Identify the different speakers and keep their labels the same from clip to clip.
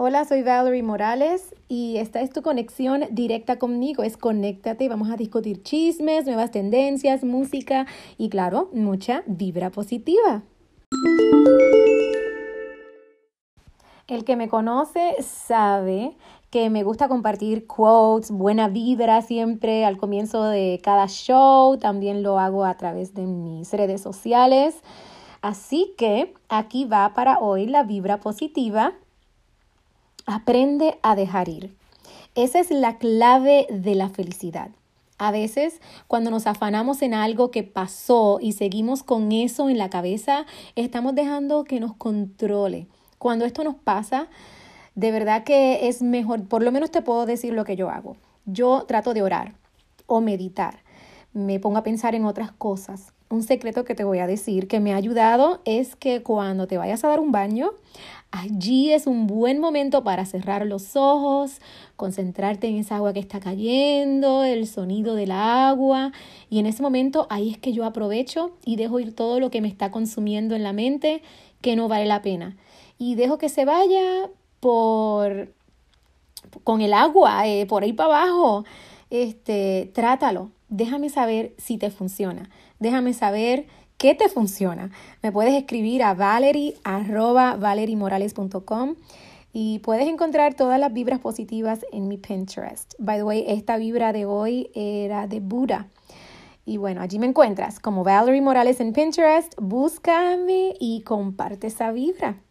Speaker 1: Hola, soy Valerie Morales y esta es tu conexión directa conmigo. Es conéctate y vamos a discutir chismes, nuevas tendencias, música y claro, mucha vibra positiva. El que me conoce sabe que me gusta compartir quotes, buena vibra siempre al comienzo de cada show. También lo hago a través de mis redes sociales. Así que aquí va para hoy la vibra positiva Aprende a dejar ir. Esa es la clave de la felicidad. A veces, cuando nos afanamos en algo que pasó y seguimos con eso en la cabeza, estamos dejando que nos controle. Cuando esto nos pasa, de verdad que es mejor, por lo menos te puedo decir lo que yo hago. Yo trato de orar o meditar. Me pongo a pensar en otras cosas. Un secreto que te voy a decir que me ha ayudado es que cuando te vayas a dar un baño, Allí es un buen momento para cerrar los ojos, concentrarte en esa agua que está cayendo, el sonido del agua. Y en ese momento ahí es que yo aprovecho y dejo ir todo lo que me está consumiendo en la mente que no vale la pena. Y dejo que se vaya por con el agua, eh, por ahí para abajo. Este, trátalo. Déjame saber si te funciona. Déjame saber qué te funciona. Me puedes escribir a valerie y puedes encontrar todas las vibras positivas en mi Pinterest. By the way, esta vibra de hoy era de Buda. Y bueno, allí me encuentras como Valerie Morales en Pinterest. Búscame y comparte esa vibra.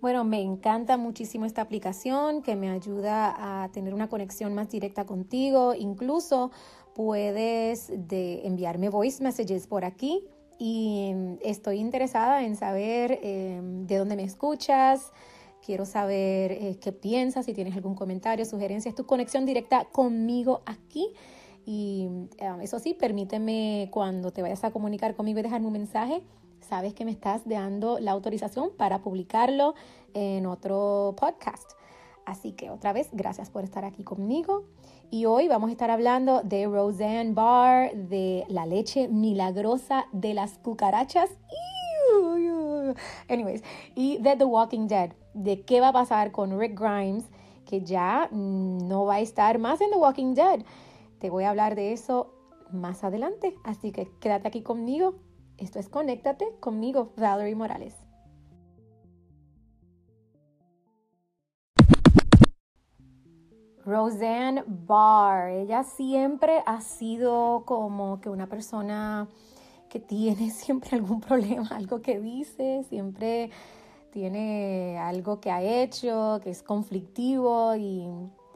Speaker 1: Bueno, me encanta muchísimo esta aplicación que me ayuda a tener una conexión más directa contigo. Incluso puedes de enviarme voice messages por aquí y em, estoy interesada en saber em, de dónde me escuchas. Quiero saber eh, qué piensas, si tienes algún comentario, sugerencia. Es tu conexión directa conmigo aquí. Y em, eso sí, permíteme cuando te vayas a comunicar conmigo y dejarme un mensaje, sabes que me estás dando la autorización para publicarlo en otro podcast. Así que otra vez, gracias por estar aquí conmigo. Y hoy vamos a estar hablando de Roseanne Barr, de la leche milagrosa de las cucarachas. Anyways, y de The Walking Dead, de qué va a pasar con Rick Grimes, que ya no va a estar más en The Walking Dead. Te voy a hablar de eso más adelante, así que quédate aquí conmigo. Esto es Conéctate conmigo, Valerie Morales. Roseanne Barr, ella siempre ha sido como que una persona que tiene siempre algún problema, algo que dice, siempre tiene algo que ha hecho, que es conflictivo y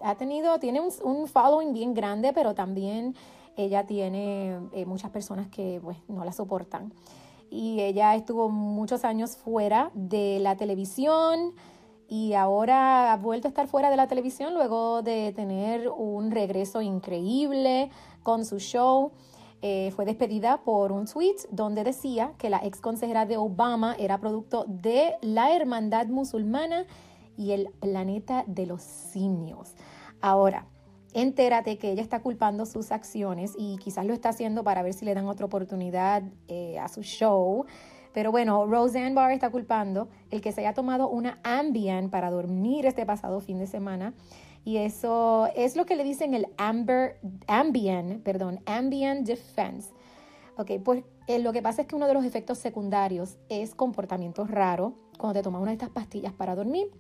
Speaker 1: ha tenido, tiene un, following bien grande, pero también ella tiene eh, muchas personas que pues, no la soportan. Y ella estuvo muchos años fuera de la televisión, y ahora ha vuelto a estar fuera de la televisión luego de tener un regreso increíble con su show. Eh, fue despedida por un tweet donde decía que la ex consejera de Obama era producto de la hermandad musulmana y el planeta de los simios. Ahora, entérate que ella está culpando sus acciones y quizás lo está haciendo para ver si le dan otra oportunidad eh, a su show. Pero bueno, Roseanne Barr está culpando el que se haya tomado una Ambien para dormir este pasado fin de semana. Y eso es lo que le dicen el Amber, Ambien, perdón, Ambien Defense. Ok, pues eh, lo que pasa es que uno de los efectos secundarios es comportamiento raro cuando te tomas una de estas pastillas para dormir.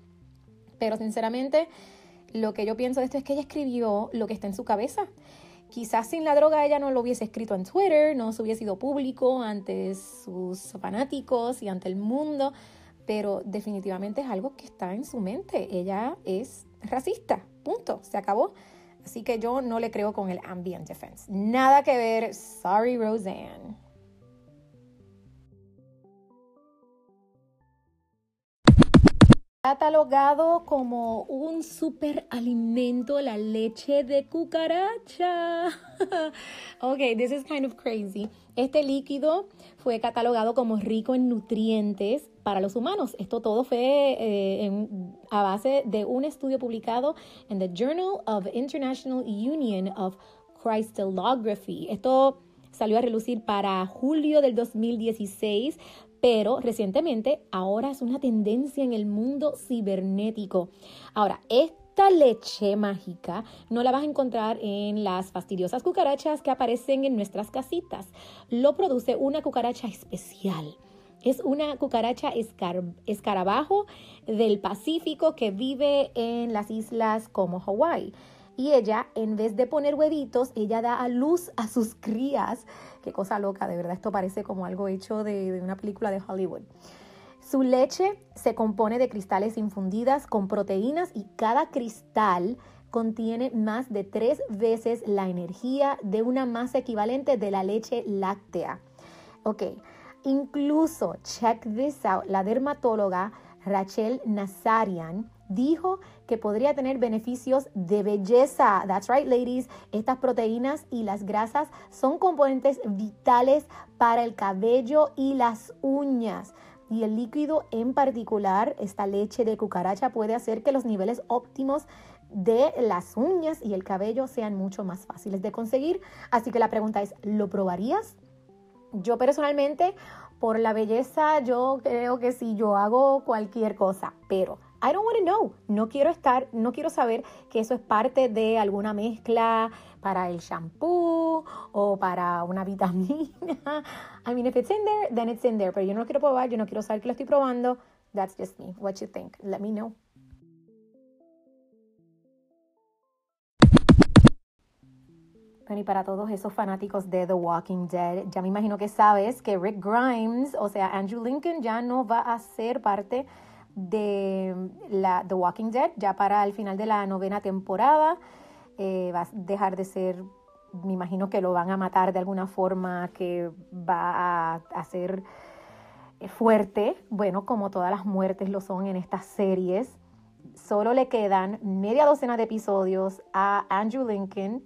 Speaker 1: Pero sinceramente, lo que yo pienso de esto es que ella escribió lo que está en su cabeza. Quizás sin la droga ella no lo hubiese escrito en Twitter, no se hubiese sido público ante sus fanáticos y ante el mundo, pero definitivamente es algo que está en su mente. Ella es racista, punto, se acabó. Así que yo no le creo con el ambient defense. Nada que ver, sorry Roseanne. Catalogado como un superalimento la leche de cucaracha. ok, this is kind of crazy. Este líquido fue catalogado como rico en nutrientes para los humanos. Esto todo fue eh, a base de un estudio publicado en the Journal of International Union of Crystallography. Esto salió a relucir para julio del 2016 pero recientemente ahora es una tendencia en el mundo cibernético. Ahora, esta leche mágica no la vas a encontrar en las fastidiosas cucarachas que aparecen en nuestras casitas. Lo produce una cucaracha especial. Es una cucaracha escarabajo del Pacífico que vive en las islas como Hawái. Y ella, en vez de poner huevitos, ella da a luz a sus crías. Qué cosa loca, de verdad, esto parece como algo hecho de, una película de Hollywood. Su leche se compone de cristales infundidas con proteínas y cada cristal contiene más de tres veces la energía de una masa equivalente de la leche láctea. Ok, Incluso, check this out, la dermatóloga Rachel Nazarian dijo que podría tener beneficios de belleza. That's right, ladies. Estas proteínas y las grasas son componentes vitales para el cabello y las uñas. Y el líquido en particular, esta leche de cucaracha, puede hacer que los niveles óptimos de las uñas y el cabello sean mucho más fáciles de conseguir. Así que la pregunta es, ¿lo probarías? Yo personalmente, por la belleza, yo creo que sí, yo hago cualquier cosa, pero I don't want to know. No quiero estar, no quiero saber que eso es parte de alguna mezcla para el shampoo o para una vitamina. I mean, if it's in there, then it's in there. Pero yo no lo quiero probar, yo no quiero saber que lo estoy probando. That's just me. What you think? Let me know. y para todos esos fanáticos de The Walking Dead, ya me imagino que sabes que Rick Grimes, o sea, Andrew Lincoln, ya no va a ser parte de la, The Walking Dead, ya para el final de la novena temporada. Eh, va a dejar de ser, me imagino que lo van a matar de alguna forma que va a, a ser fuerte, bueno, como todas las muertes lo son en estas series. Solo le quedan media docena de episodios a Andrew Lincoln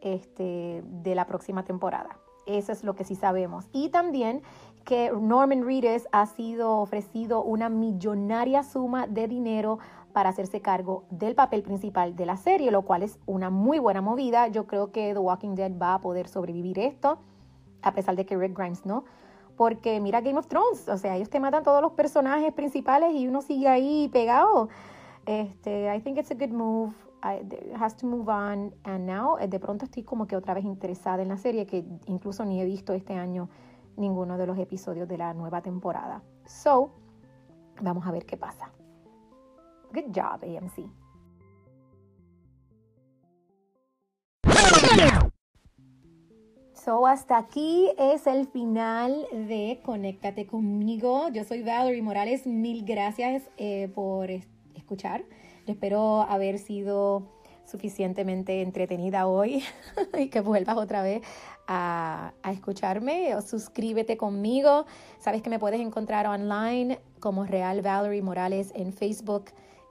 Speaker 1: este, de la próxima temporada. Eso es lo que sí sabemos. Y también que Norman Reedus ha sido ofrecido una millonaria suma de dinero para hacerse cargo del papel principal de la serie, lo cual es una muy buena movida. Yo creo que The Walking Dead va a poder sobrevivir esto, a pesar de que Rick Grimes no. Porque mira Game of Thrones, o sea, ellos te matan todos los personajes principales y uno sigue ahí pegado. Este, I think it's a good move has to move on and now eh, de pronto estoy como que otra vez interesada en la serie que incluso ni he visto este año ninguno de los episodios de la nueva temporada. So, vamos a ver qué pasa. Good job, AMC. So, hasta aquí es el final de Conéctate conmigo. Yo soy Valerie Morales. Mil gracias eh, por escuchar espero haber sido suficientemente entretenida hoy y que vuelvas otra vez a, escucharme o suscríbete conmigo. Sabes que me puedes encontrar online como Real Valerie Morales en Facebook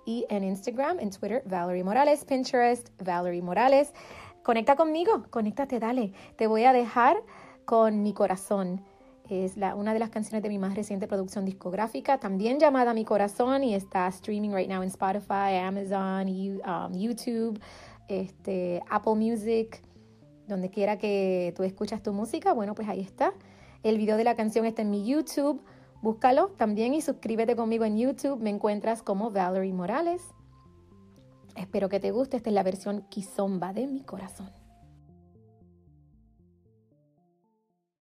Speaker 1: y en Instagram, en Twitter, Valerie Morales, Pinterest, Valerie Morales. Conecta conmigo, conéctate, dale. Te voy a dejar con mi corazón es la, una de las canciones de mi más reciente producción discográfica, también llamada Mi Corazón y está streaming right now en Spotify, Amazon, um, YouTube, este, Apple Music, donde quiera que tú escuchas tu música, bueno, pues ahí está. El video de la canción está en mi YouTube, búscalo también y suscríbete conmigo en YouTube, me encuentras como Valerie Morales. Espero que te guste, esta es la versión Kizomba de mi corazón.